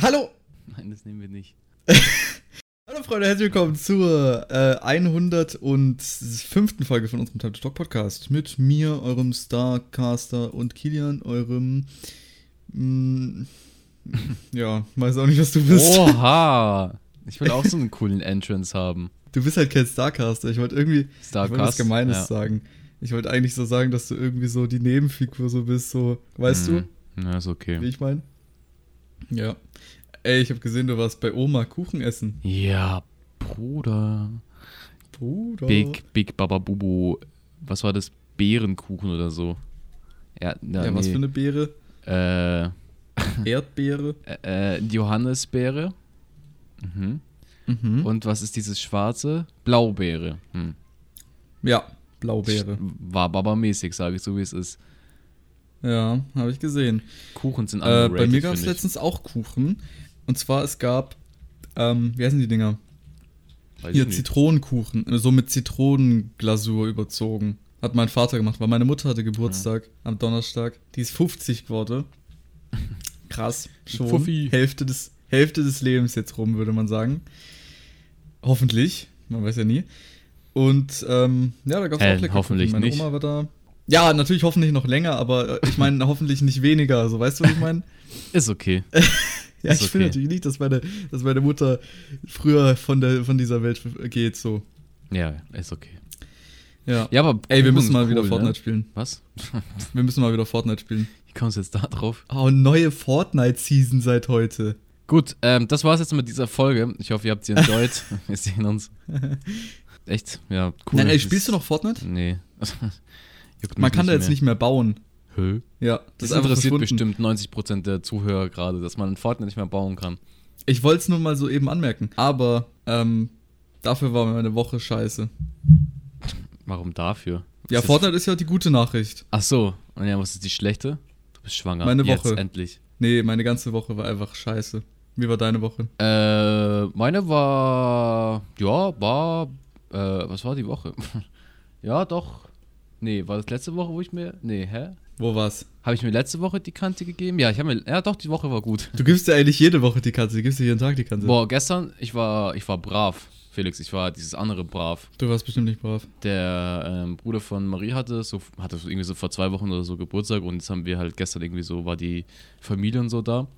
Hallo! Nein, das nehmen wir nicht. Hallo Freunde, herzlich willkommen zur äh, 105. Folge von unserem Time to Talk Podcast. Mit mir, eurem Starcaster und Kilian, eurem. Mh, ja, weiß auch nicht, was du bist. Oha! Ich will auch so einen coolen Entrance haben. Du bist halt kein Starcaster. Ich wollte irgendwie ich wollte was Starcast. Gemeines ja. sagen. Ich wollte eigentlich so sagen, dass du irgendwie so die Nebenfigur so bist, so. Weißt Mhm. Ja, ist du, wie okay. ich meine? Ja. Ey, ich habe gesehen, du warst bei Oma Kuchen essen. Ja, Bruder. Bruder. Big, Big Baba Bubu. Was war das? Beerenkuchen oder so. Ja, Ja, ja, was nee. für eine Beere? Äh, Erdbeere. äh, äh, Johannisbeere. Mhm. Mhm. Und was ist dieses schwarze? Blaubeere. Hm. Ja, Blaubeere. War Baba-mäßig, sage ich so, wie es ist. Ja, habe ich gesehen. Kuchen sind Äh, underrated, bei mir gab es letztens auch Kuchen. Und zwar, es gab, ähm, wie heißen die Dinger? Weiß Hier. Zitronenkuchen. äh, So mit Zitronenglasur überzogen. Hat mein Vater gemacht, weil meine Mutter hatte Geburtstag am Donnerstag. Die ist 50 geworden. Krass. Schon. Hälfte des, Hälfte des Lebens jetzt rum, würde man sagen. Hoffentlich. Man weiß ja nie. Und ähm, ja, da gab es auch lecker hoffentlich Kuchen. Meine nicht. Oma war da. Ja, natürlich hoffentlich noch länger, aber äh, ich meine hoffentlich nicht weniger. So, weißt du, was ich meine? Ist okay. Ja, Ist ich will okay. natürlich nicht, dass meine, dass meine Mutter früher von, der, von dieser Welt geht, so. Ja, ist okay. Ja. Ja, aber Ey, wir müssen mal wieder cool, Fortnite Ne? spielen. Was? Wir müssen mal wieder Fortnite spielen. Wie kommst du jetzt da drauf? Oh, neue Fortnite-Season seit heute. Gut, ähm, das war's jetzt mit dieser Folge. Ich hoffe, ihr habt sie enjoyed. Wir sehen uns. Echt? Ja, cool. Nein, ey, spielst du noch Fortnite? Nee. Man kann da jetzt mehr. nicht mehr bauen. Hö? Ja, Das, einfach interessiert bestimmt 90% der Zuhörer gerade, dass man in Fortnite nicht mehr bauen kann. Ich wollte es nur mal so eben anmerken. Aber, ähm, dafür war meine Woche scheiße. Warum dafür? Ja, Ist das- Fortnite ist ja die gute Nachricht. Ach so. Und ja, was ist die schlechte? Du bist schwanger. Meine Jetzt Woche. endlich. Nee, meine ganze Woche war einfach scheiße. Wie war deine Woche? Äh, meine war. Ja, war. Äh, was war die Woche? ja, doch. Nee, war das letzte Woche, wo ich mir. Nee, hä? Wo war's? Habe ich mir letzte Woche die Kante gegeben? Ja, ich habe mir. Ja, doch, die Woche war gut. Du gibst ja eigentlich jede Woche die Katze. Du gibst dir jeden Tag die Katze. Boah, gestern, ich war, ich war brav, Felix. Ich war dieses andere brav. Du warst bestimmt nicht brav. Der ähm, Bruder von Marie hatte so, hatte so irgendwie so vor zwei Wochen oder so Geburtstag und jetzt haben wir halt gestern irgendwie so, war die Familie und so da.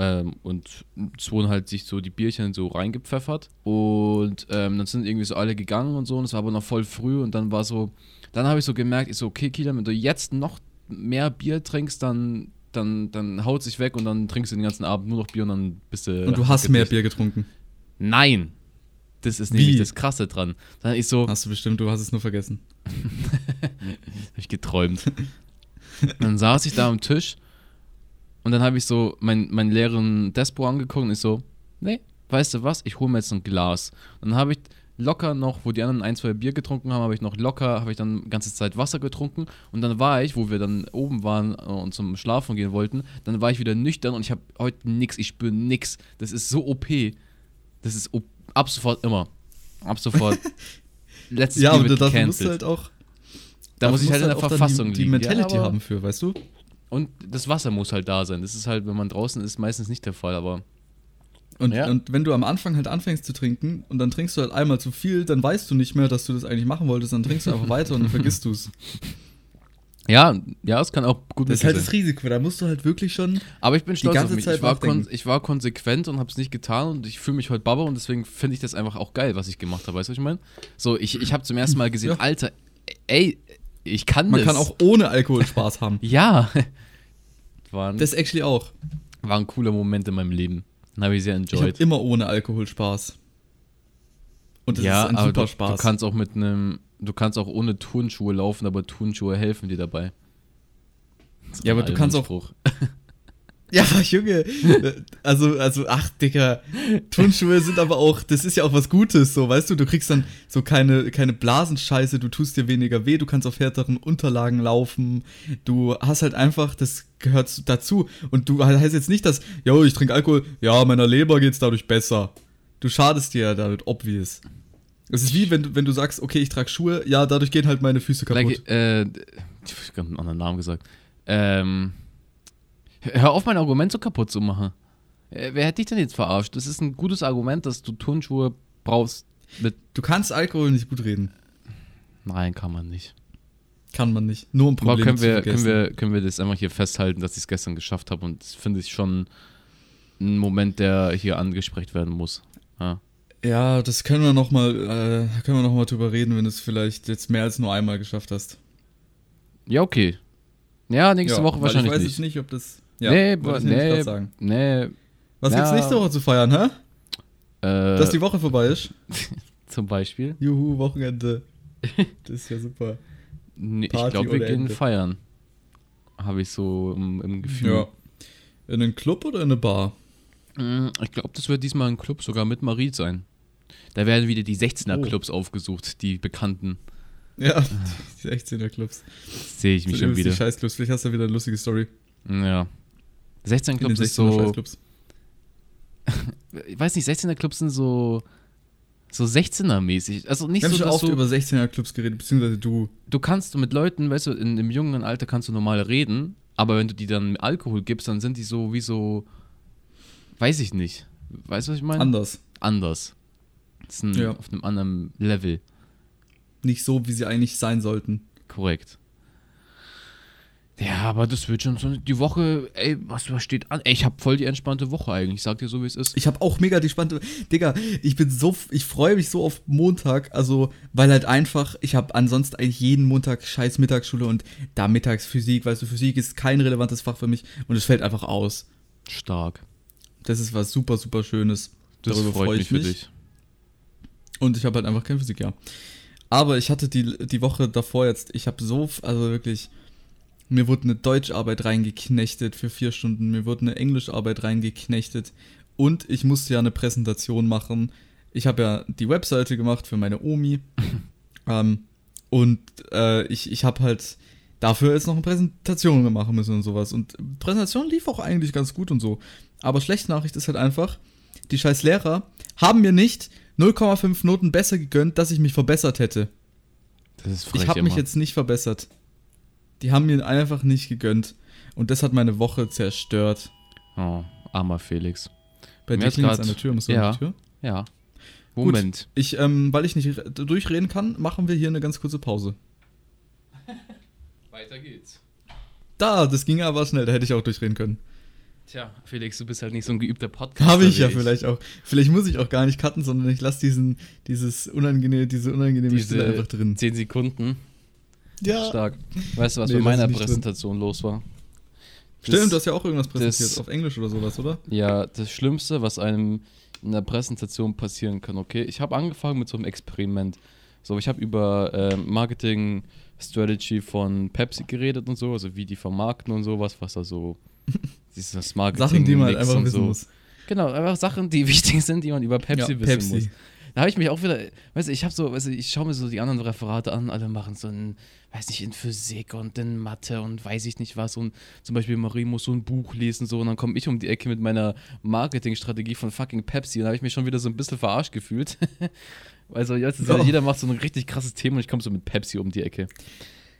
Ähm, und es wurden halt sich so die Bierchen so reingepfeffert. Und ähm, dann sind irgendwie so alle gegangen und so. Und es war aber noch voll früh. Und dann war so, dann habe ich so gemerkt, ich so, okay, Kilian, wenn du jetzt noch mehr Bier trinkst, dann, dann, dann haut sich weg und dann trinkst du den ganzen Abend nur noch Bier und dann bist du. Und du hast mehr. Bier getrunken. Nein! Das ist Wie? nämlich das Krasse dran. Dann ich so, Hast du bestimmt, du hast es nur vergessen. Hab ich geträumt. dann saß ich da am Tisch und dann habe ich so meinen mein leeren Despo angeguckt und ich so, nee, weißt du was, ich hole mir jetzt ein Glas. Und dann habe ich locker noch, wo die anderen ein, zwei Bier getrunken haben, habe ich noch locker, habe ich dann die ganze Zeit Wasser getrunken und dann war ich, wo wir dann oben waren äh, und zum Schlafen gehen wollten, dann war ich wieder nüchtern und ich habe heute nix, ich spüre nix. Das ist so OP. Das ist OP, ab sofort immer. Ab sofort. Letztes Ja, aber wird dafür musst gecancelt. du halt auch. Da muss ich musst halt in der Verfassung die, die liegen. Mentality ja, haben für, weißt du? Und das Wasser muss halt da sein. Das ist halt, wenn man draußen ist, meistens nicht der Fall, aber Und, Ja. und wenn du am Anfang halt anfängst zu trinken und dann trinkst du halt einmal zu viel, dann weißt du nicht mehr, dass du das eigentlich machen wolltest, dann trinkst du einfach weiter und dann vergisst du es. ja, ja, es kann auch gut Das ist halt möglich das Risiko, da musst du halt wirklich schon. Aber ich bin stolz ganze auf mich. Zeit Ich war, ich war konsequent und habe es nicht getan und ich fühle mich heute Baba und deswegen finde ich das einfach auch geil, was ich gemacht habe. Weißt du, was ich meine? So, ich, ich habe zum ersten Mal gesehen, Ja. Alter, ey, ich kann Man das. kann auch ohne Alkohol Spaß haben. Ja. War ein, Das actually auch. war ein cooler Moment in meinem Leben. Den habe ich sehr Ich habe enjoyed. immer ohne Alkohol Spaß. Und das ja, ist ein aber super du, Spaß. du kannst auch mit einem, du kannst auch ohne Turnschuhe laufen, aber Turnschuhe helfen dir dabei. Ja, aber du kannst auch- Ja, Junge. Also, also, ach, Digga. Turnschuhe sind aber auch, das ist ja auch was Gutes, so, weißt du, du kriegst dann so keine, keine Blasenscheiße, du tust dir weniger weh, du kannst auf härteren Unterlagen laufen, du hast halt einfach, das gehört dazu. Und du heißt jetzt nicht, dass, yo, ich trinke Alkohol, ja, meiner Leber geht's dadurch besser. Du schadest dir ja damit, obvious. Es ist wie, wenn du, wenn du sagst, okay, ich trage Schuhe, ja, dadurch gehen halt meine Füße kaputt. Like, äh, ich hab einen anderen Namen gesagt. Ähm, hör auf, mein Argument so kaputt zu machen. Äh, wer hätte dich denn jetzt verarscht? Das ist ein gutes Argument, dass du Turnschuhe brauchst. Du kannst Alkohol nicht gut reden. Nein, kann man nicht. Kann man nicht. Nur um Aber Probleme können zu wir, vergessen. können, wir, können wir das einfach hier festhalten, dass ich es gestern geschafft habe und das finde ich schon ein Moment, der hier angesprochen werden muss. Ja. Ja, das können wir noch mal, äh, können wir noch mal drüber reden, wenn du es vielleicht jetzt mehr als nur einmal geschafft hast. Ja, okay. Ja, nächste ja, Woche wahrscheinlich Ich weiß nicht. jetzt nicht, ob das. Ja, nee, wollte ich nee, sagen. nee. Was Ja. gibt's nächste Woche zu feiern, hä? Äh, Dass die Woche vorbei ist. zum Beispiel. Juhu, Wochenende. Das ist ja super. Nee, ich glaube, wir gehen Ende. feiern. Habe ich so im, im Gefühl. Ja. In einen Club oder in eine Bar? Mm, Ich glaube, das wird diesmal ein Club sogar mit Marie sein. Da werden wieder die 16er Oh. Clubs aufgesucht, die bekannten. Ja, die 16er Clubs. Sehe ich mich schon Die wieder. Scheißclubs. Vielleicht hast du wieder eine lustige Story. Ja. 16 In den Clubs ist 16er so. Ich weiß nicht, 16er Clubs sind so. So 16er-mäßig. Also nicht Wir so, schon dass oft du, über 16er Clubs geredet, beziehungsweise du. du kannst mit Leuten, weißt du, in, im jungen Alter kannst du normal reden, aber wenn du die dann Alkohol gibst, dann sind die so wie so. Weiß ich nicht. Weißt du, was ich meine? Anders. Anders. Das ist ein, Ja. auf einem anderen Level. Nicht so, wie sie eigentlich sein sollten. Korrekt. Ja, aber das wird schon so die Woche, ey, was, was steht an? Ey, ich habe voll die entspannte Woche eigentlich. Ich sag dir so, wie es ist. Ich habe auch mega die spannende. Digga, ich bin so. Ich freue mich so auf Montag. Also, weil halt einfach. Ich habe ansonsten eigentlich jeden Montag scheiß Mittagsschule und da mittags Physik. Weißt du, Physik ist kein relevantes Fach für mich und es fällt einfach aus. Stark. Das ist was super, super Schönes. Das Darüber freut freu mich ich für mich. dich. Und ich habe halt einfach keine Physik, ja. Aber ich hatte die, die Woche davor jetzt, ich habe so, also wirklich, mir wurde eine Deutscharbeit reingeknechtet für vier Stunden, mir wurde eine Englischarbeit reingeknechtet und ich musste ja eine Präsentation machen. Ich habe ja die Webseite gemacht für meine Omi ähm, und äh, ich, ich habe halt dafür jetzt noch eine Präsentation machen müssen und sowas. Und Präsentation lief auch eigentlich ganz gut und so. Aber schlechte Nachricht ist halt einfach, die scheiß Lehrer haben mir nicht 0,5 Noten besser gegönnt, dass ich mich verbessert hätte. Das ist frech Ich habe mich jetzt nicht verbessert. Die haben mir einfach nicht gegönnt. Und das hat meine Woche zerstört. Oh, armer Felix. Bei Mir dir klingelt grad- an der Tür, musst du ja. an die Tür? Ja. Moment. Ich, ähm, weil ich nicht re- durchreden kann, machen wir hier eine ganz kurze Pause. Weiter geht's. Da, das ging aber schnell, da hätte ich auch durchreden können. Tja, Felix, du bist halt nicht so ein geübter Podcaster. Habe ich ja vielleicht auch. Vielleicht muss ich auch gar nicht cutten, sondern ich lasse diesen, dieses unangenehme, diese unangenehme Diese Stille einfach drin. 10 Sekunden. Ja. Stark. Weißt du, was Nee, bei meiner nicht drin. Präsentation los war? Stimmt, du hast ja auch irgendwas präsentiert, das- auf Englisch oder sowas, oder? Ja, das Schlimmste, was einem in der Präsentation passieren kann, okay? Ich habe angefangen mit so einem Experiment. So, ich habe über äh, Marketing Strategy von Pepsi geredet und so, also wie die vermarkten und sowas, was da so dieses Marketing Sachen, die man einfach wissen so. muss. Genau, einfach Sachen, die wichtig sind, die man über Pepsi Ja, wissen Pepsi. muss. Da habe ich mich auch wieder, weißt du, ich habe so, weißt du, ich schaue mir so die anderen Referate an, alle machen so ein, weiß nicht, in Physik und in Mathe und weiß ich nicht was und zum Beispiel Marie muss so ein Buch lesen so und dann komme ich um die Ecke mit meiner Marketingstrategie von fucking Pepsi und da habe ich mich schon wieder so ein bisschen verarscht gefühlt. also jetzt ist Ja. jeder macht so ein richtig krasses Thema und ich komme so mit Pepsi um die Ecke.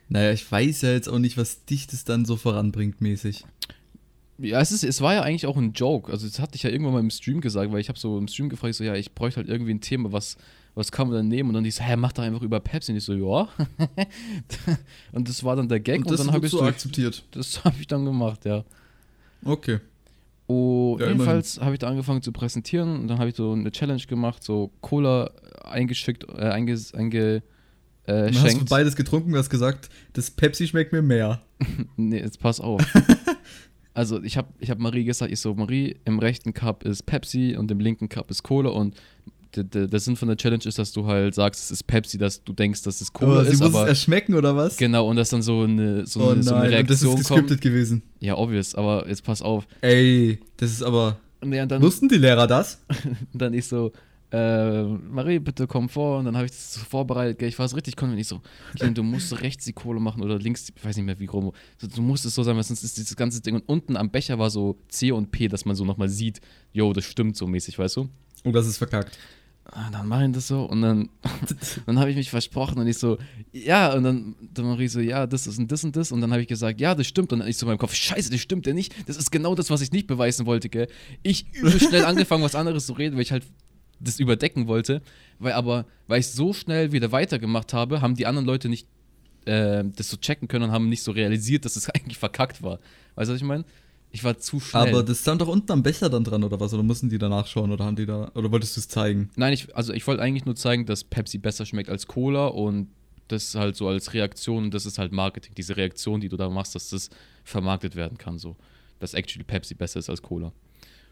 Naja, ich weiß ja jetzt auch nicht, was dich das dann so voranbringt, mäßig. Ja, es, ist, es war ja eigentlich auch ein Joke. Also, das hatte ich ja irgendwann mal im Stream gesagt, weil ich habe so im Stream gefragt, so, ja, ich bräuchte halt irgendwie ein Thema, was, was kann man dann nehmen? Und dann die so, hä, mach doch einfach über Pepsi. Und ich so, ja. und das war dann der Gag. Und Und, das dann wird habe ich so akzeptiert. das habe ich dann gemacht, ja. Okay. Und Ja, jedenfalls habe ich da angefangen zu präsentieren und dann habe ich so eine Challenge gemacht, so Cola eingeschickt, äh, einge, einge, äh, Dann hast du beides getrunken, du hast gesagt, das Pepsi schmeckt mir mehr. Nee, jetzt pass auf. Also ich habe ich hab Marie gesagt, ich so, Marie, im rechten Cup ist Pepsi und im linken Cup ist Cola und der, Sinn von der Challenge ist, dass du halt sagst, es ist Pepsi, dass du denkst, dass es Cola aber sie ist, muss aber es erschmecken, oder was? genau, und dass dann so eine, so oh eine, so eine nein, und das ist Reaktion gescriptet kommt. gewesen. Ja, obvious, aber jetzt pass auf. Ey, das ist aber. Ja, dann, Wussten die Lehrer das? Und dann ich so, äh, Marie, bitte komm vor. Und dann habe ich das so vorbereitet. gell, Ich war so richtig konfident. Ich so, Kilian, du musst rechts die Kohle machen oder links, ich weiß nicht mehr wie rum. So, du musst es so sein, weil sonst ist dieses ganze Ding. Und unten am Becher war so C und P, dass man so nochmal sieht, yo, das stimmt so mäßig, weißt du? Oh, das ist verkackt. ah, dann mache ich das so und dann, dann habe ich mich versprochen und ich so, ja, und dann, dann ich so, ja, das ist und das und das und dann habe ich gesagt, ja, das stimmt und dann ich so in meinem Kopf, scheiße, das stimmt ja nicht, das ist genau das, was ich nicht beweisen wollte, gell. Ich übel schnell angefangen, was anderes zu reden, weil ich halt das überdecken wollte, weil aber, weil ich so schnell wieder weitergemacht habe, haben die anderen Leute nicht äh, das so checken können und haben nicht so realisiert, dass es eigentlich verkackt war. Weißt du, was ich meine? Ich war zu schnell. Aber das stand doch unten am Becher dann dran oder was? Oder mussten die danach schauen oder haben die da oder wolltest du es zeigen? Nein, ich, also ich wollte eigentlich nur zeigen, dass Pepsi besser schmeckt als Cola und das halt so als Reaktion, das ist halt Marketing, diese Reaktion, die du da machst, dass das vermarktet werden kann, so. Dass actually Pepsi besser ist als Cola.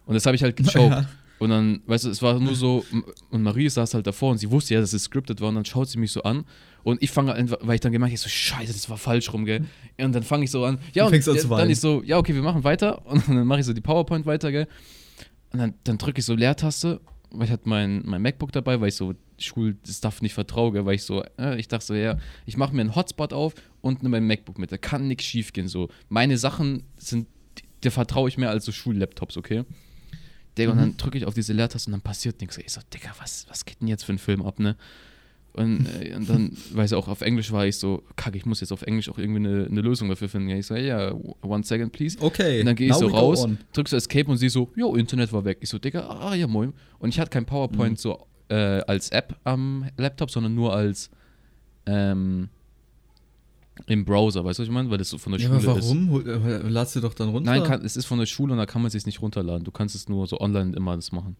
Und das habe ich halt gechoked. Ja. Und dann, weißt du, es war nur so, und Marie saß halt davor und sie wusste ja, dass es scripted war und dann schaut sie mich so an und ich fange an, weil ich dann gemerkt habe, so, scheiße, das war falsch rum, gell. Und dann fange ich so an, ja, und an dann ich so, ja, okay, wir machen weiter und dann mache ich so die PowerPoint weiter, gell. Und dann, dann drücke ich so Leertaste, weil ich hatte mein, mein MacBook dabei, weil ich so Schulstuff nicht vertraue, gell, weil ich so, äh, ich dachte so, ja, ich mache mir einen Hotspot auf und nehme mein MacBook mit, da kann nichts schief gehen, so. Meine Sachen sind, der vertraue ich mehr als so Schullaptops, okay. Digga, und Mhm. dann drücke ich auf diese Leertaste und dann passiert nichts. Ich so, Digga, was, was geht denn jetzt für ein Film ab, ne? Und, äh, und dann, weil es auch auf Englisch war, ich so, kacke, ich muss jetzt auf Englisch auch irgendwie eine, eine Lösung dafür finden. Ich so, ja, one second, please. Okay. Und dann gehe ich so raus, on. drückst so Escape und sie so, jo, Internet war weg. Ich so, Digga, ah ja, moin. Und ich hatte kein PowerPoint Mhm. so äh, als App am Laptop, sondern nur als ähm, im Browser, weißt du, was ich meine? Weil das so von der Ja, Schule aber ist. warum? Äh, Ladst du doch dann runter? Nein, kann, es ist von der Schule und da kann man es sich nicht runterladen. Du kannst es nur so online immer das machen.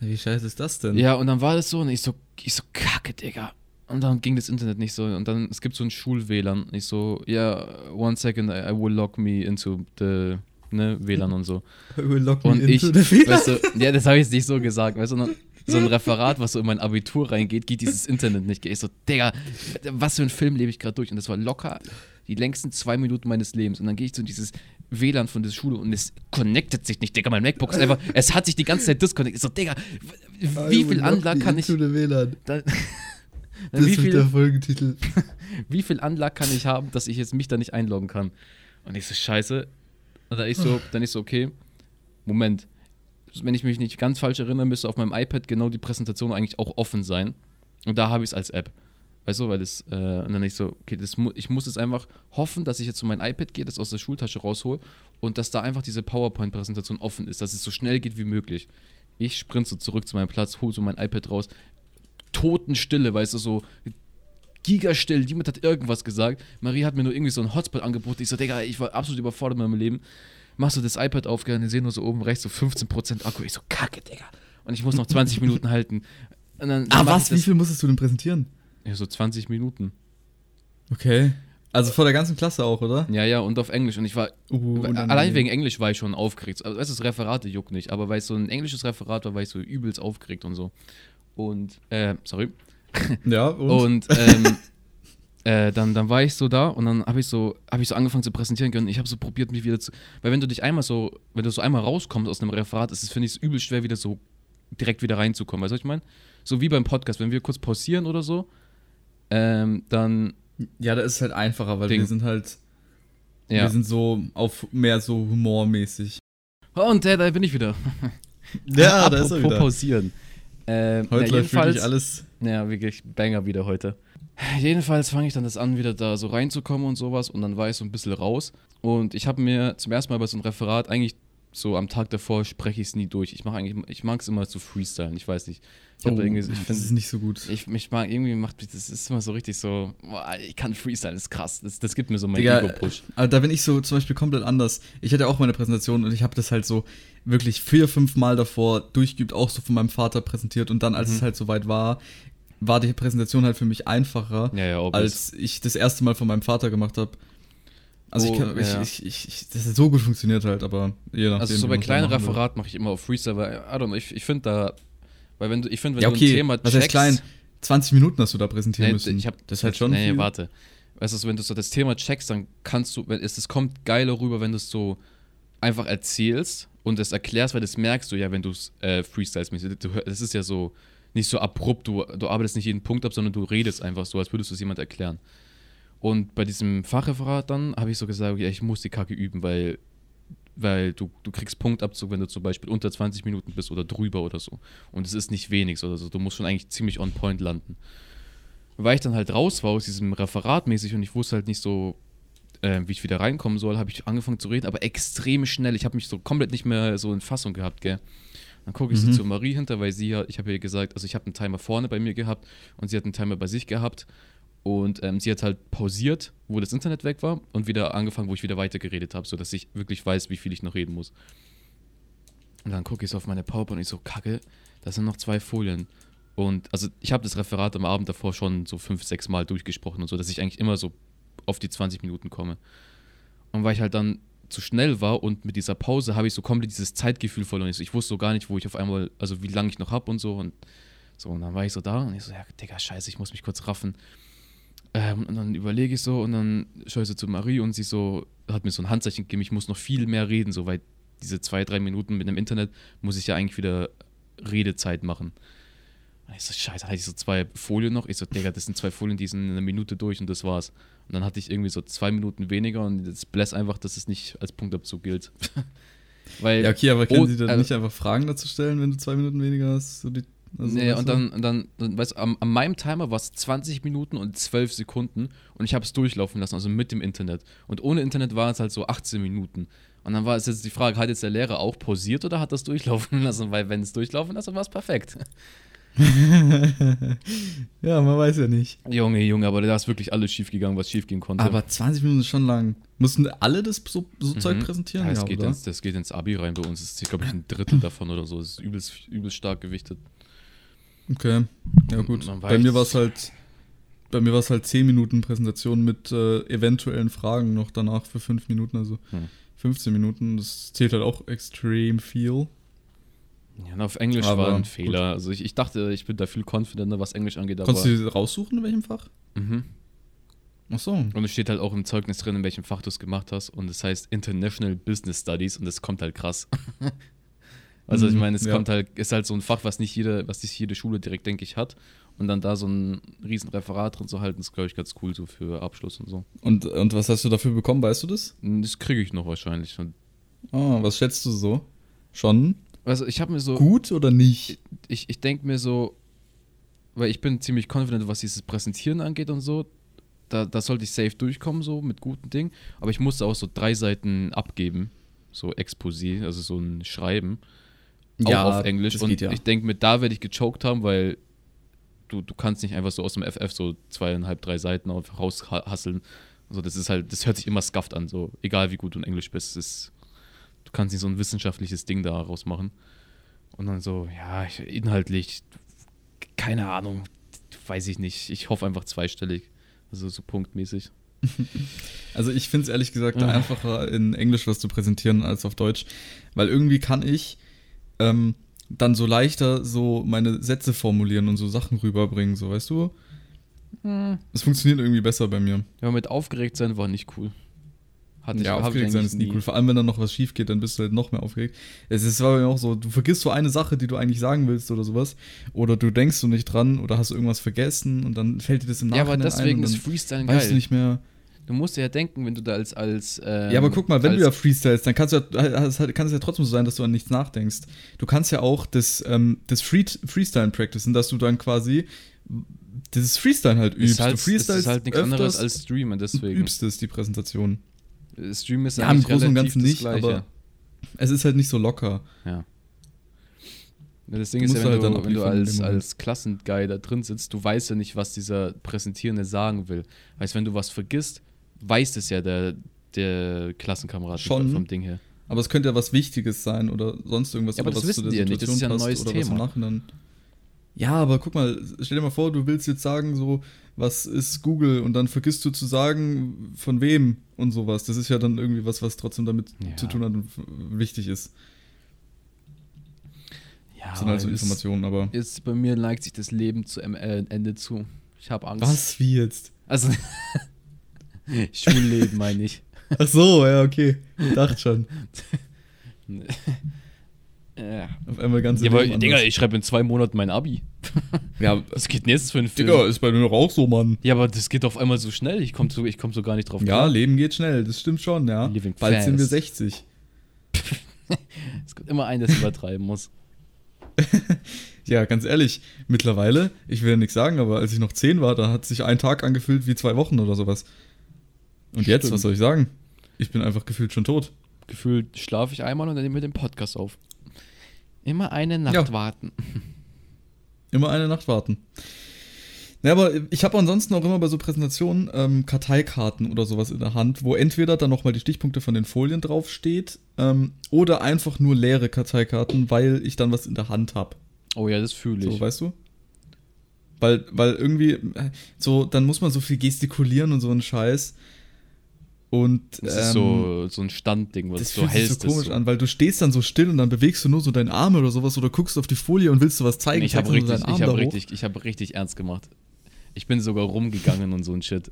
Wie scheiße ist das denn? Ja, und dann war das so und ich so, ich so, kacke, Digga. Und dann ging das Internet nicht so. Und dann, es gibt so ein Schul-WLAN. Ich so, ja, one second, I, I will log me into the ne, WLAN und so. Will lock me Und ich, into the Fehler. weißt du, ja, das habe ich jetzt nicht so gesagt, weißt du, sondern so ein Referat, was so in mein Abitur reingeht, geht dieses Internet nicht. Ich so, Digga, was für ein Film lebe ich gerade durch? Und das war locker die längsten zwei Minuten meines Lebens. Und dann gehe ich zu dieses WLAN von der Schule und es connectet sich nicht, Digga. Mein MacBook ist einfach, es hat sich die ganze Zeit disconnected. Ich so, Digga, wie viel Anlag kann ich, WLAN. da, Das wie, ist der viel, Folgentitel. wie viel Anlag kann ich haben, dass ich jetzt mich da nicht einloggen kann? Und ich so, scheiße. Und dann ich so, dann ich so, okay, Moment. Wenn ich mich nicht ganz falsch erinnere, müsste auf meinem iPad genau die Präsentation eigentlich auch offen sein. Und da habe ich es als App. Weißt du, weil das, äh, und dann ich so, okay, das mu ich muss jetzt einfach hoffen, dass ich jetzt zu meinem iPad gehe, das aus der Schultasche raushol und dass da einfach diese PowerPoint-Präsentation offen ist, dass es so schnell geht wie möglich. Ich sprint so zurück zu meinem Platz, hol so mein iPad raus, Totenstille, weißt du, so gigastill, niemand hat irgendwas gesagt. Marie hat mir nur irgendwie so einen Hotspot angeboten. Ich so, Digga, ich war absolut überfordert mit meinem Leben. Machst du das iPad auf, und ich sehe nur so oben rechts so 15% Akku. Ich so, kacke, Digga. Und ich muss noch 20 Minuten halten. Und dann, Ah, was? Wie viel musstest du denn präsentieren? Ja, so 20 Minuten. Okay. Also vor der ganzen Klasse auch, oder? Ja, ja, und auf Englisch. Und ich war, Uh, weil- allein wegen Englisch war ich schon aufgeregt. Also, weißt du, das Referat juckt nicht, aber weil es so ein englisches Referat war, war ich so übelst aufgeregt und so. Und, äh, sorry. Ja, und? Und ähm, äh, dann, dann war ich so da und dann habe ich so habe ich so angefangen zu präsentieren können. Ich habe so probiert mich wieder zu, weil wenn du dich einmal so, wenn du so einmal rauskommst aus einem Referat, ist es finde ich so übel schwer wieder so direkt wieder reinzukommen. Weißt du, was ich meine? So wie beim Podcast, wenn wir kurz pausieren oder so, ähm, dann ja, da ist es halt einfacher, weil Ding. wir sind halt, ja. wir sind so auf mehr so humormäßig. Und äh, da bin ich wieder. Ja, da ist er wieder. pausieren. Ähm, Heute ja, läuft wirklich alles. Ja, wirklich Banger wieder heute. Jedenfalls fange ich dann das an, wieder da so reinzukommen und sowas und dann war ich so ein bisschen raus. Und ich habe mir zum ersten Mal bei so einem Referat eigentlich so am Tag davor spreche ich es nie durch. Ich mache eigentlich, ich mag es immer zu freestylen. Ich weiß nicht. Ich habe Oh, irgendwie, ich das ist finde, nicht so gut. ich mich mag irgendwie macht das ist immer so richtig so, boah, ich kann freestylen, ist krass. Das, das gibt mir so meinen Ego-Push. Aber da bin ich so zum Beispiel komplett anders. Ich hatte auch meine Präsentation und ich habe das halt so wirklich vier, fünf Mal davor durchgeübt, auch so von meinem Vater präsentiert. Und dann, als Mhm. es halt soweit war, war die Präsentation halt für mich einfacher, Ja, ja, als ich das erste Mal von meinem Vater gemacht habe. Also Oh, ich, kann, ja. ich, ich, ich, das hat so gut funktioniert halt, aber je nachdem. Also so bei kleinen. Referaten mache ich immer auf Freestyle, weil, I don't know, ich, ich finde da, weil wenn du, ich finde, wenn Ja, du okay, ein Thema was heißt klein? 20 Minuten hast du da präsentieren Nee, müssen. ich hab, das ist halt schon Nee, viel. warte. Weißt du, wenn du so das Thema checkst, dann kannst du, wenn es, es kommt geiler rüber, wenn du es so einfach erzählst und es erklärst, weil das merkst du ja, wenn du es äh, freestyles. Du hör- Das ist ja so nicht so abrupt, du, du arbeitest nicht jeden Punkt ab, sondern du redest einfach so, als würdest du es jemand erklären. Und bei diesem Fachreferat dann habe ich so gesagt, ja, ich muss die Kacke üben, weil weil du, du kriegst Punktabzug, wenn du zum Beispiel unter 20 Minuten bist oder drüber oder so. Und es ist nicht wenig oder so. Du musst schon eigentlich ziemlich on point landen. Weil ich dann halt raus war aus diesem Referat mäßig und ich wusste halt nicht so, äh, wie ich wieder reinkommen soll, habe ich angefangen zu reden, aber extrem schnell. Ich habe mich so komplett nicht mehr so in Fassung gehabt, gell. Dann gucke ich Mhm. so zu Marie hinter, weil sie hat, ich habe ihr gesagt, also ich habe einen Timer vorne bei mir gehabt und sie hat einen Timer bei sich gehabt. Und ähm, sie hat halt pausiert, wo das Internet weg war und wieder angefangen, wo ich wieder weitergeredet habe, sodass ich wirklich weiß, wie viel ich noch reden muss. Und dann gucke ich so auf meine PowerPoint und ich so, kacke, das sind noch zwei Folien. Und also ich habe das Referat am Abend davor schon so fünf, sechs Mal durchgesprochen und so, dass ich eigentlich immer so auf die 20 Minuten komme. Und weil ich halt dann zu schnell war und mit dieser Pause habe ich so komplett dieses Zeitgefühl verloren. Ich, so, ich wusste so gar nicht, wo ich auf einmal, also wie lange ich noch habe und so. Und so, und dann war ich so da und ich so, ja, Digga, scheiße, ich muss mich kurz raffen. Ähm, und dann überlege ich so und dann schaue ich so zu Marie und sie so, hat mir so ein Handzeichen gegeben, ich muss noch viel mehr reden, so, weil diese zwei, drei Minuten mit dem Internet muss ich ja eigentlich wieder Redezeit machen. Und ich so, scheiße, hatte ich so zwei Folien noch. Ich so, Digga, das sind zwei Folien, die sind in einer Minute durch und das war's. Und dann hatte ich irgendwie so zwei Minuten weniger und jetzt bläst einfach, dass es nicht als Punktabzug gilt. Weil, Ja, okay, aber können Oh, sie dann äh, nicht einfach Fragen dazu stellen, wenn du zwei Minuten weniger hast? So die, also, nee, und dann, und dann, dann weißt du, am, an meinem Timer war es 20 Minuten und 12 Sekunden und ich habe es durchlaufen lassen, also mit dem Internet. Und ohne Internet war es halt so 18 Minuten. Und dann war es jetzt die Frage, hat jetzt der Lehrer auch pausiert oder hat das durchlaufen lassen? Weil wenn es durchlaufen lassen, war es perfekt. ja, man weiß ja nicht. Junge, Junge, aber da ist wirklich alles schief gegangen, was schief gehen konnte. Aber 20 Minuten ist schon lang. Mussten alle das so, so Zeug präsentieren? Mhm. Ja, das, Ja, geht ins, das geht ins Abi rein bei uns. Das ist, glaube ich, ein Drittel davon oder so. Das ist übelst, übelst stark gewichtet. Okay, ja gut. Bei mir war es halt, bei mir war es halt 10 Minuten Präsentation mit äh, eventuellen Fragen noch danach für 5 Minuten, also Hm. 15 Minuten. Das zählt halt auch extrem viel. Ja, auf Englisch Aber war ein gut. Fehler. Also ich, ich dachte, ich bin da viel confidenter, was Englisch angeht. Konntest du raussuchen, in welchem Fach? mhm. Ach so. Und es steht halt auch im Zeugnis drin, in welchem Fach du es gemacht hast. Und es heißt International Business Studies und das kommt halt krass. also ich Mhm, meine, es ja. kommt halt, ist halt so ein Fach, was nicht jede, was nicht jede Schule direkt, denke ich, hat. Und dann da so ein riesen Referat drin zu halten, ist, glaube ich, ganz cool so für Abschluss und so. Und, und was hast du dafür bekommen, weißt du das? Das kriege ich noch wahrscheinlich. Ah, was schätzt du so? Schon? Also ich habe mir so, Gut oder nicht? ich, ich denke mir so, weil ich bin ziemlich confident, was dieses Präsentieren angeht und so. Da, da sollte ich safe durchkommen, so mit guten Dingen. Aber ich musste auch so drei Seiten abgeben, so Exposé, also so ein Schreiben. Auch auf Englisch. Und geht ja. ich denke mir, da werde ich gechoked haben, weil du, du kannst nicht einfach so aus dem FF so zweieinhalb, drei Seiten raushasseln. Also das ist halt, das hört sich immer scuffed an, so egal wie gut du in Englisch bist. Ist, du kannst nicht so ein wissenschaftliches Ding daraus machen. Und dann so, ja, ich, inhaltlich, keine Ahnung, weiß ich nicht. Ich hoffe einfach zweistellig. Also so punktmäßig. Also ich finde es ehrlich gesagt Ah. einfacher, in Englisch was zu präsentieren als auf Deutsch. Weil irgendwie kann ich ähm, dann so leichter so meine Sätze formulieren und so Sachen rüberbringen, so weißt du? Es funktioniert irgendwie besser bei mir. Ja, mit aufgeregt sein war nicht cool. Hatte ja, ich aufgeregt sein ist nie cool. Vor allem, wenn dann noch was schief geht, dann bist du halt noch mehr aufgeregt. Es ist aber auch so, du vergisst so eine Sache, die du eigentlich sagen willst oder sowas. Oder du denkst so nicht dran oder hast irgendwas vergessen und dann fällt dir das im Ja, Nachhinein aber deswegen ein und ist Freestyle weißt geil. du nicht mehr. Du musst ja denken, wenn du da als. als ähm, Ja, aber guck mal, wenn du ja freestylst, dann kannst du ja, hast halt- kann es ja trotzdem so sein, dass du an nichts nachdenkst. Du kannst ja auch das, ähm, das Free Freestyle practicen, dass du dann quasi dieses Freestyle halt übst. Ist halt, du freestylst ist halt nichts anderes als Streamen, deswegen. übst es, die Präsentation. Stream ist Ja, im Großen und Ganzen nicht, Gleiche. aber es ist halt nicht so locker. Ja. Das Ding ist ja, wenn, halt du, wenn du als, als Klassenguy da drin sitzt, du weißt ja nicht, was dieser Präsentierende sagen will. Weißt, wenn du was vergisst, weiß es ja der, der Klassenkamerad Schon. vom Ding her. Aber es könnte ja was Wichtiges sein oder sonst irgendwas, Ja, aber das was wissen die ja nicht, das ist ja ein neues Thema. Ja, aber guck mal, stell dir mal vor, du willst jetzt sagen, so, was ist Google und dann vergisst du zu sagen, von wem und sowas. Das ist ja dann irgendwie was, was trotzdem damit Ja. zu tun hat und wichtig ist. Ja, Das sind also ist, Informationen, aber. ist bei mir neigt sich das Leben zu äh, Ende zu. Ich habe Angst. Was? Wie jetzt? Also Schulleben meine ich. Ach so, ja, okay. Ich dachte schon. Ja, Auf einmal ganz ja aber Digga, ich schreibe in zwei Monaten mein Abi. Ja, Was geht denn jetzt für ein Film? Digga, ist bei mir doch auch so, Mann. Ja, aber das geht auf einmal so schnell. Ich komme so, ich komm so gar nicht drauf Ja, Leben geht schnell, das stimmt schon, ja. Living Bald fast. sind wir 60. Es gibt immer einen, der es übertreiben muss. Ja, ganz ehrlich, mittlerweile, ich will ja nichts sagen, aber als ich noch 10 war, da hat sich ein Tag angefühlt wie zwei Wochen oder sowas. Und jetzt, Stimmt. was soll ich sagen? Ich bin einfach gefühlt schon tot. Gefühlt schlafe ich einmal und dann nehmen wir den Podcast auf. Immer eine Nacht Ja. warten. Immer eine Nacht warten. Ja, aber ich habe ansonsten auch immer bei so Präsentationen ähm, Karteikarten oder sowas in der Hand, wo entweder dann nochmal die Stichpunkte von den Folien draufsteht ähm, oder einfach nur leere Karteikarten, weil ich dann was in der Hand habe. Oh ja, das fühle ich. So, weißt du? Weil, weil irgendwie, äh, so, dann muss man so viel gestikulieren und so ein Scheiß. Und das ist ähm, so, so ein Standding, was das fühlt sich hältst. so komisch an, weil du stehst dann so still und dann bewegst du nur so deinen Arm oder sowas oder guckst auf die Folie und willst du was zeigen. Ich habe richtig, so ich hoch. richtig, ich habe richtig ernst gemacht. Ich bin sogar rumgegangen und so ein Shit.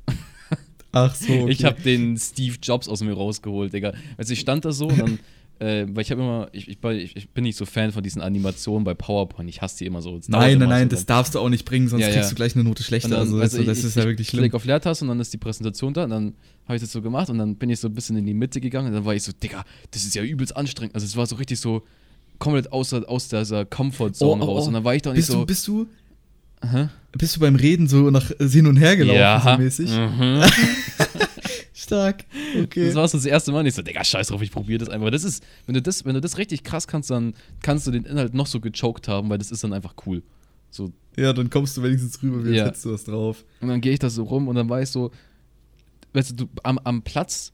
Ach so, okay. Ich habe den Steve Jobs aus mir rausgeholt, Digga. Also ich stand da so und dann, äh, weil ich habe immer, ich, ich, ich, ich bin nicht so Fan von diesen Animationen bei PowerPoint. Ich hasse die immer so. Nein, nein, nein, so das darfst du auch nicht bringen, sonst Ja, ja. kriegst du gleich eine Note schlechter. Dann, also, also also, das ich, ist ja ich wirklich schlimm. auf Leertaste und dann ist die Präsentation da und dann habe ich das so gemacht und dann bin ich so ein bisschen in die Mitte gegangen und dann war ich so, Digga, das ist ja übelst anstrengend. Also es war so richtig so komplett außer, aus dieser Comfortzone Oh, oh, raus oh. und dann war ich doch nicht Bist so. du, bist du, Hä? bist du beim Reden so nach hin und her gelaufen, ja, so mäßig? Mhm. Stark. Okay. Das war so das erste Mal. Und ich so, Digga, scheiß drauf, ich probiere das einfach. Das ist, wenn du das, wenn du das richtig krass kannst, dann kannst du den Inhalt noch so gechoked haben, weil das ist dann einfach cool. So, Ja, dann kommst du wenigstens rüber, wie Ja. hättest du was drauf. und dann gehe ich da so rum und dann war ich so, weißt du, du am, am Platz,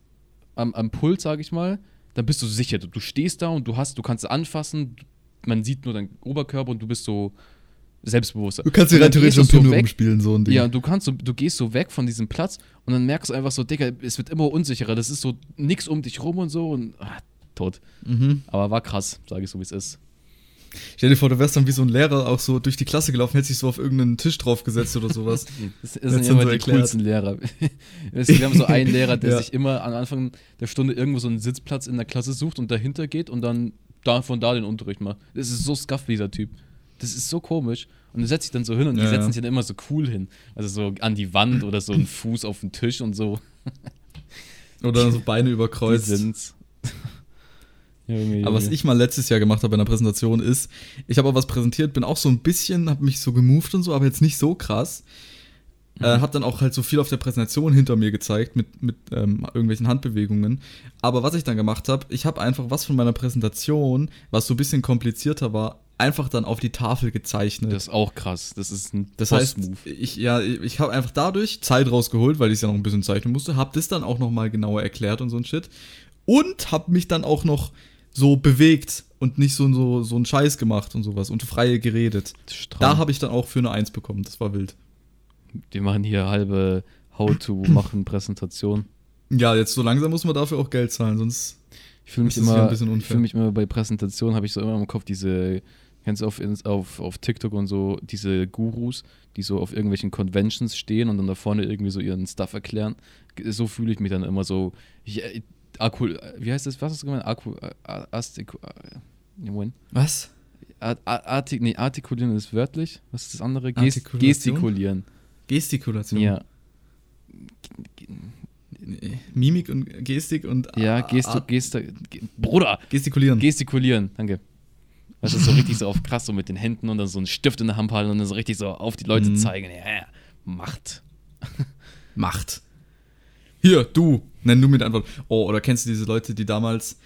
am, am Pult, sag ich mal, dann bist du sicher. Du, du stehst da und du hast, du kannst anfassen, man sieht nur deinen Oberkörper und du bist so selbstbewusster. Du kannst dir rein theoretisch am weg, rumspielen, so ein Ding. Ja, du kannst so, du gehst so weg von diesem Platz und dann merkst du einfach so, Digga, es wird immer unsicherer. Das ist so nix um dich rum und so und ah, tot. Mhm. Aber war krass, sage ich so, wie es ist. Stell dir vor, du wärst dann wie so ein Lehrer auch so durch die Klasse gelaufen, hättest dich so auf irgendeinen Tisch draufgesetzt oder sowas. Das, das sind immer sie die erklärt. coolsten Lehrer. Wir haben so einen Lehrer, der Ja. sich immer am Anfang der Stunde irgendwo so einen Sitzplatz in der Klasse sucht und dahinter geht und dann da, von da den Unterricht macht. Das ist so scuff, dieser Typ. Das ist so komisch. Und er setzt sich dann so hin und die Ja, setzen sich dann immer so cool hin. Also so an die Wand oder so einen Fuß auf den Tisch und so. Oder so Beine Die überkreuzt. sind's. Junge, Aber was ich mal letztes Jahr gemacht habe in der Präsentation ist, ich habe auch was präsentiert, bin auch so ein bisschen, habe mich so gemoved und so, aber jetzt nicht so krass. Äh, Mhm. hab dann auch halt so viel auf der Präsentation hinter mir gezeigt mit, mit ähm, irgendwelchen Handbewegungen. Aber was ich dann gemacht habe, ich habe einfach was von meiner Präsentation, was so ein bisschen komplizierter war, einfach dann auf die Tafel gezeichnet. Das ist auch krass. Das ist ein Das heißt, ich, ja, ich habe einfach dadurch Zeit rausgeholt, weil ich es ja noch ein bisschen zeichnen musste, habe das dann auch nochmal genauer erklärt und so ein Shit. Und habe mich dann auch noch so bewegt und nicht so, so, so einen Scheiß gemacht und sowas und frei geredet. Stramm. Da habe ich dann auch für eine Eins bekommen, das war wild. Wir machen hier halbe How-to-Machen-Präsentation. Ja, jetzt so langsam muss man dafür auch Geld zahlen, sonst. Ich fühle mich, immer- ein bisschen ich unfair. fühl mich immer bei Präsentationen, habe ich so immer im Kopf diese, kennst du auf, auf, auf TikTok und so, diese Gurus, die so auf irgendwelchen Conventions stehen und dann da vorne irgendwie so ihren Stuff erklären. So fühle ich mich dann immer so. Ich, äh, Akku, wie heißt das? Was hast du gemeint? Akku, äh, äh, Moment. Was? Art, Artik, nee, artikulieren ist wörtlich. Was ist das andere? Gestikulieren. Gestikulation. Ja. Mimik und Gestik und Ja, A- Gesta, Ge- Bruder, Gestikulieren. Gestikulieren, danke. Das ist so richtig so auf krass, so mit den Händen und dann so einen Stift in der Hand halten und dann so richtig so auf die Leute Mhm. zeigen. Ja, ja, Macht. Macht. Hier, du, nenn du mir die Antwort. Oh, oder kennst du diese Leute, die damals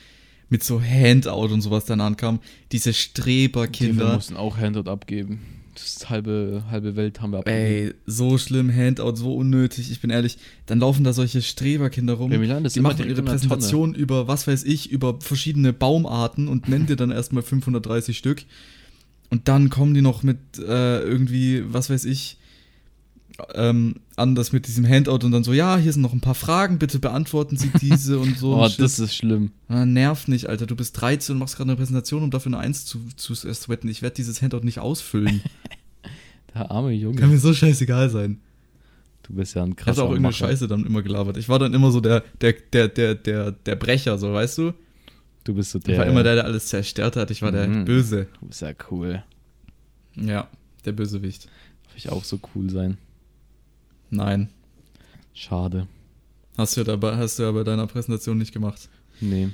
mit so Handout und sowas dann ankamen? Diese Streberkinder. mussten auch Handout abgeben. Das halbe, halbe Welt haben wir abgegeben. Ey, so schlimm, Handout, so unnötig, ich bin ehrlich. Dann laufen da solche Streberkinder rum. Das die machen direkt ihre Präsentation über, was weiß ich, über verschiedene Baumarten und nennen dir dann erstmal 530 Stück. Und dann kommen die noch mit äh, irgendwie, was weiß ich, ähm, anders mit diesem Handout und dann so, ja, hier sind noch ein paar Fragen, bitte beantworten Sie diese und so. oh, Shit. das ist schlimm. Ah, nerv nicht, Alter. Du bist 13 und machst gerade eine Präsentation, um dafür eine Eins zu, zu sweaten. Ich werde dieses Handout nicht ausfüllen. Der arme Junge. Kann mir so scheißegal sein. Du bist ja ein Ich krasser habe auch irgendeine Macher. Scheiße dann immer gelabert. Ich war dann immer so der, der, der, der, der, der Brecher, so, weißt du? Du bist so Ich der. war immer der, der alles zerstört hat. Ich war der Mhm. Böse. Du bist ja cool. Ja, der Bösewicht. Darf ich auch so cool sein? Nein. Schade. Hast du ja dabei, hast du ja bei deiner Präsentation nicht gemacht. Nee.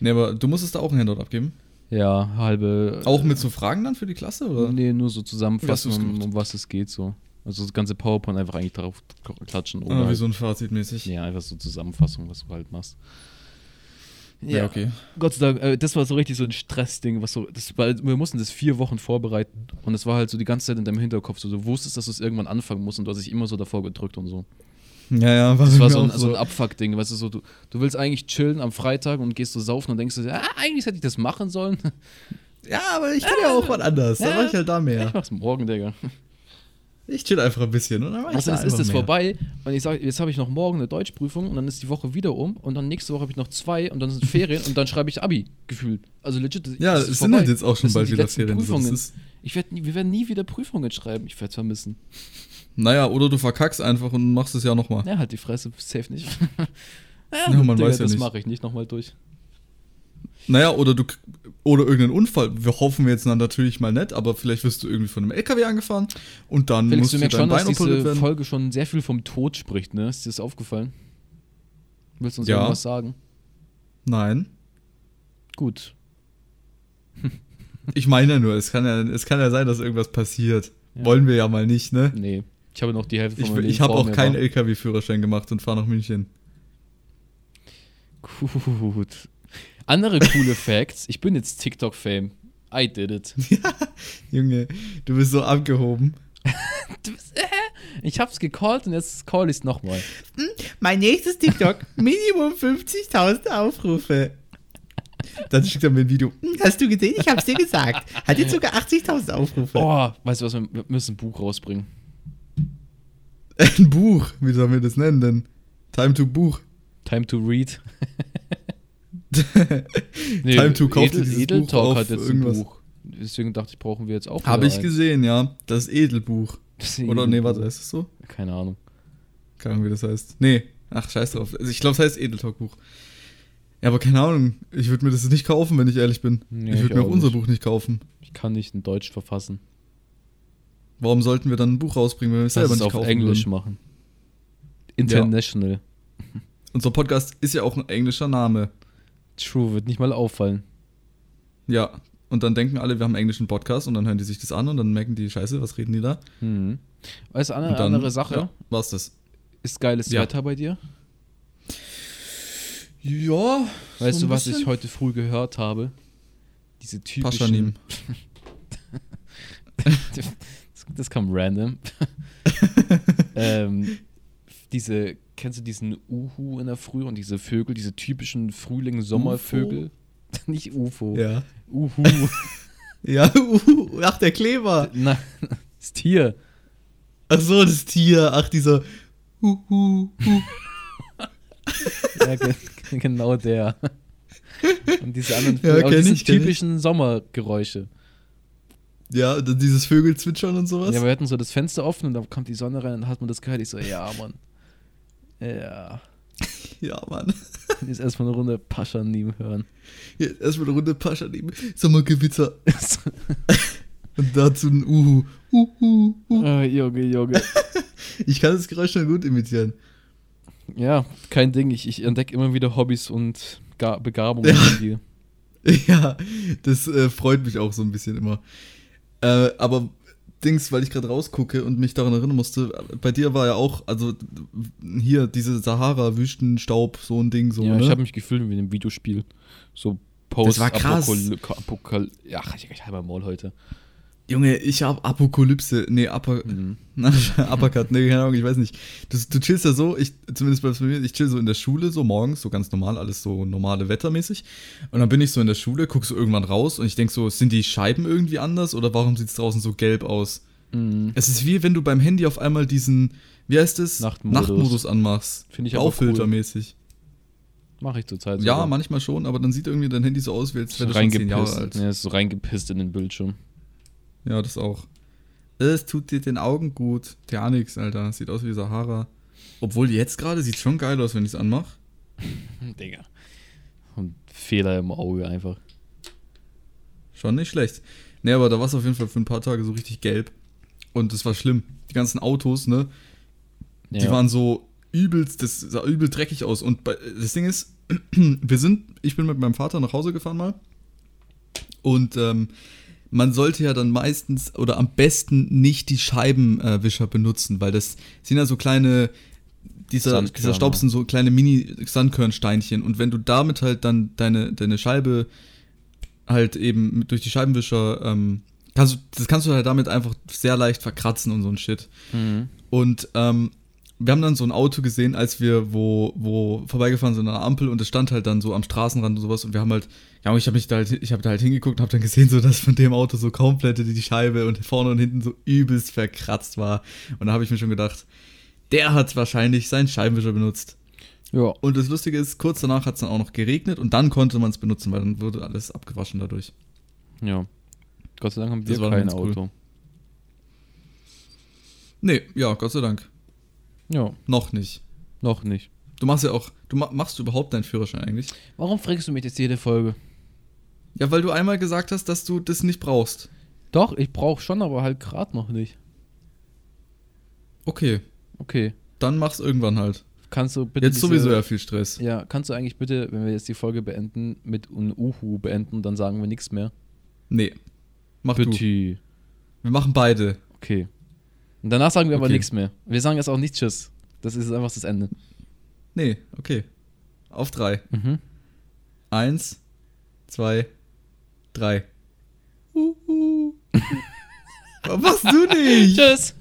Nee, aber du musstest da auch ein Handout abgeben? Ja, halbe. Auch mit so Fragen dann für die Klasse, oder? Nee, nur so zusammenfassen, um, um was es geht so. Also das ganze PowerPoint einfach eigentlich drauf klatschen. Oder Ah, wie halt, so ein Fazit mäßig. ja, einfach so Zusammenfassung, was du halt machst. Ja, okay. Gott sei Dank, äh, das war so richtig so ein Stressding, was so, das, weil wir mussten das vier Wochen vorbereiten und es war halt so die ganze Zeit in deinem Hinterkopf, so, du wusstest, dass du es irgendwann anfangen musst und du hast dich immer so davor gedrückt und so. Ja, ja, Das war so ein, auch so ein Abfuck-Ding, weißt du, so, du, du willst eigentlich chillen am Freitag und gehst so saufen und denkst du, ah, eigentlich hätte ich das machen sollen. Ja, aber ich kann ja auch was anderes. Da Ja. mach ich halt da Ich mehr. mach's morgen, Digga. Ich chill einfach ein bisschen und dann mach ich Also da jetzt ist mehr. vorbei und ich sage, jetzt habe ich noch morgen eine Deutschprüfung und dann ist die Woche wieder um und dann nächste Woche habe ich noch zwei und dann sind Ferien und dann schreibe ich Abi gefühlt. Also legit. Ja, es sind halt jetzt auch schon Das bald wieder Ferien. So, Prüfungen. ist, Ich werd wir werden nie wieder Prüfungen schreiben. Ich werde es vermissen. naja, oder du verkackst einfach und machst es ja nochmal. Ja, halt die Fresse, safe nicht. ja, Ja, man weiß ja das mache ich nicht nochmal durch. Naja, oder du oder irgendeinen Unfall. Wir hoffen jetzt dann natürlich mal nicht, aber vielleicht wirst du irgendwie von einem LKW angefahren und dann Felix, musst du du merkst dein schon, dass Bein operiert diese werden. Folge schon sehr viel vom Tod spricht, ne? Ist dir das aufgefallen? Willst du uns Ja. irgendwas sagen? Nein. Gut. Ich meine ja nur, es kann ja, es kann ja sein, dass irgendwas passiert. Ja. Wollen wir ja mal nicht, ne? Nee. Ich habe noch die Hälfte Ich, von ich Leben habe auch keinen LKW-Führerschein gemacht und fahre nach München. Gut. Andere coole Facts. Ich bin jetzt TikTok-Fame. I did it. Junge, du bist so abgehoben. Du bist, äh, ich hab's gecallt und jetzt call ich's nochmal. Mein nächstes TikTok, Minimum 50.000 Aufrufe. Dann schickt er mir ein Video. "Hm, Hast du gesehen? Ich hab's dir gesagt. Hat jetzt sogar 80.000 Aufrufe. Oh, weißt du was, wir wir müssen ein Buch rausbringen. Ein Buch. Wie sollen wir das nennen denn? Time to Buch. Time to read. Time to kauf dir Edel, dieses Edel Talk auf hat jetzt irgendwas. ein Buch. Deswegen dachte ich, brauchen wir jetzt auch Habe ich eins. gesehen, ja. Das Edelbuch. Das Oder nee, Edelbuch. warte, ist das so? Keine Ahnung. Keine Ahnung, wie das heißt. Nee. Ach, scheiß drauf. Also ich glaube, es heißt Edeltalk-Buch. Ja, aber keine Ahnung. Ich würde mir das nicht kaufen, wenn ich ehrlich bin. Nee, ich würde mir auch auch unser nicht. Buch nicht kaufen. Ich kann nicht in Deutsch verfassen. Warum sollten wir dann ein Buch rausbringen, wenn wir es selber nicht auf kaufen Englisch würden? machen. International. Unser Podcast ist ja auch ein englischer Name. True, wird nicht mal auffallen. Ja. Und dann denken alle, wir haben einen englischen Podcast und dann hören die sich das an und dann merken die, scheiße, was reden die da? Mhm. Weißt du, eine andere Sache. Ja, war's das. Ist geiles Ja. Wetter bei dir? Ja. Weißt so du, was ich heute früh gehört habe? Diese Paschanim. typischen. das, das kam random. ähm, diese, kennst du diesen Uhu in der Früh und diese Vögel, diese typischen Frühling-Sommervögel? Nicht UFO. Ja. Uhu. Ja, uh, ach, der Kleber. Na, das Tier. Ach so, das Tier. Ach, dieser. Uh, uh, uh. Ja, ge genau der. Und diese anderen Vögel, diese ich. typischen Sommergeräusche. Ja, dieses Vögelzwitschern und sowas. Ja, wir hatten so das Fenster offen und dann kommt die Sonne rein und dann hat man das gehört. Ich so, ja, Mann. Ja. Ja, Mann. Jetzt erstmal eine Runde Paschanim hören. Jetzt erstmal eine Runde Pascha nehmen. Sommergewitter. Und dazu ein Uhu. Uhu. Uh. oh, Junge, Junge. Ich kann das Geräusch schon gut imitieren. Ja, kein Ding. Ich, ich entdecke immer wieder Hobbys und Ga Begabungen Ja. von dir. Ja, das äh, freut mich auch so ein bisschen immer. Äh, aber Dings, weil ich gerade rausgucke und mich daran erinnern musste, bei dir war ja auch, also hier diese Sahara-Wüstenstaub, so ein Ding, so, ja, ne? ich habe mich gefühlt wie in einem Videospiel. So Post Das war krass. Apokal ja, ich, ich habe Maul heute. Junge, ich hab Apokalypse, nee, Apo, Mhm. Uppercut, nee, keine Ahnung, ich weiß nicht. Du, du chillst ja so, ich, zumindest bei mir, ich chill so in der Schule, so morgens, so ganz normal, alles so normale Wettermäßig. Und dann bin ich so in der Schule, guck so irgendwann raus und ich denk so, sind die Scheiben irgendwie anders oder warum sieht's draußen so gelb aus? Mhm. Es ist wie wenn du beim Handy auf einmal diesen, wie heißt es? Nachtmodus. Nachtmodus anmachst. Finde ich aber cool. Aufiltermäßig. Mache ich zurzeit Ja, sogar. manchmal schon, aber dann sieht irgendwie dein Handy so aus, wie als wäre das schon zehn Jahre alt. Ja, ist so reingepisst in den Bildschirm. Ja, das auch. Es tut dir den Augen gut. Ja, nix, Alter. Sieht aus wie Sahara. Obwohl jetzt gerade sieht schon geil aus, wenn ich es anmache. Digga. Und Fehler im Auge einfach. Schon nicht schlecht. Nee, aber da war es auf jeden Fall für ein paar Tage so richtig gelb. Und das war schlimm. Die ganzen Autos, ne? Die Ja. waren so übelst, das sah übel dreckig aus. Und bei, das Ding ist, wir sind, ich bin mit meinem Vater nach Hause gefahren mal. Und ähm, man sollte ja dann meistens oder am besten nicht die Scheibenwischer benutzen, weil das sind ja so kleine, dieser, dieser Staub sind so kleine Mini-Sandkörnsteinchen. Und wenn du damit halt dann deine, deine Scheibe halt eben durch die Scheibenwischer, ähm, kannst du, das kannst du halt damit einfach sehr leicht verkratzen und so ein Shit. Mhm. Und ähm, wir haben dann so ein Auto gesehen, als wir wo, wo vorbeigefahren sind an der Ampel und es stand halt dann so am Straßenrand und sowas und wir haben halt, ja, ich habe mich da halt, ich habe da halt hingeguckt und habe dann gesehen, so dass von dem Auto so komplett die Scheibe und vorne und hinten so übelst verkratzt war. Und da habe ich mir schon gedacht, der hat wahrscheinlich seinen Scheibenwischer benutzt. Ja. Und das Lustige ist, kurz danach hat es dann auch noch geregnet und dann konnte man es benutzen, weil dann wurde alles abgewaschen dadurch. Ja. Gott sei Dank haben Das wir dann kein ganz cool. Auto. Nee, ja, Gott sei Dank. Ja, Noch nicht. noch nicht. Du machst ja auch, du ma machst du überhaupt deinen Führerschein eigentlich? Warum fragst du mich jetzt jede Folge? Ja, weil du einmal gesagt hast, dass du das nicht brauchst. Doch, ich brauche schon, aber halt gerade noch nicht. Okay, Okay. dann mach's irgendwann halt. Kannst du bitte. Jetzt diese- sowieso ja viel Stress. Ja, kannst du eigentlich bitte, wenn wir jetzt die Folge beenden, mit un Uhu beenden, dann sagen wir nichts mehr. Nee. Mach du. Bitte. Wir machen beide. Okay. Und danach sagen wir aber Okay. nichts mehr. Wir sagen jetzt auch nicht Tschüss. Das ist einfach das Ende. Nee, okay. Auf drei. Mhm. Eins, zwei, drei. Uhu. Warum machst du nicht? Tschüss.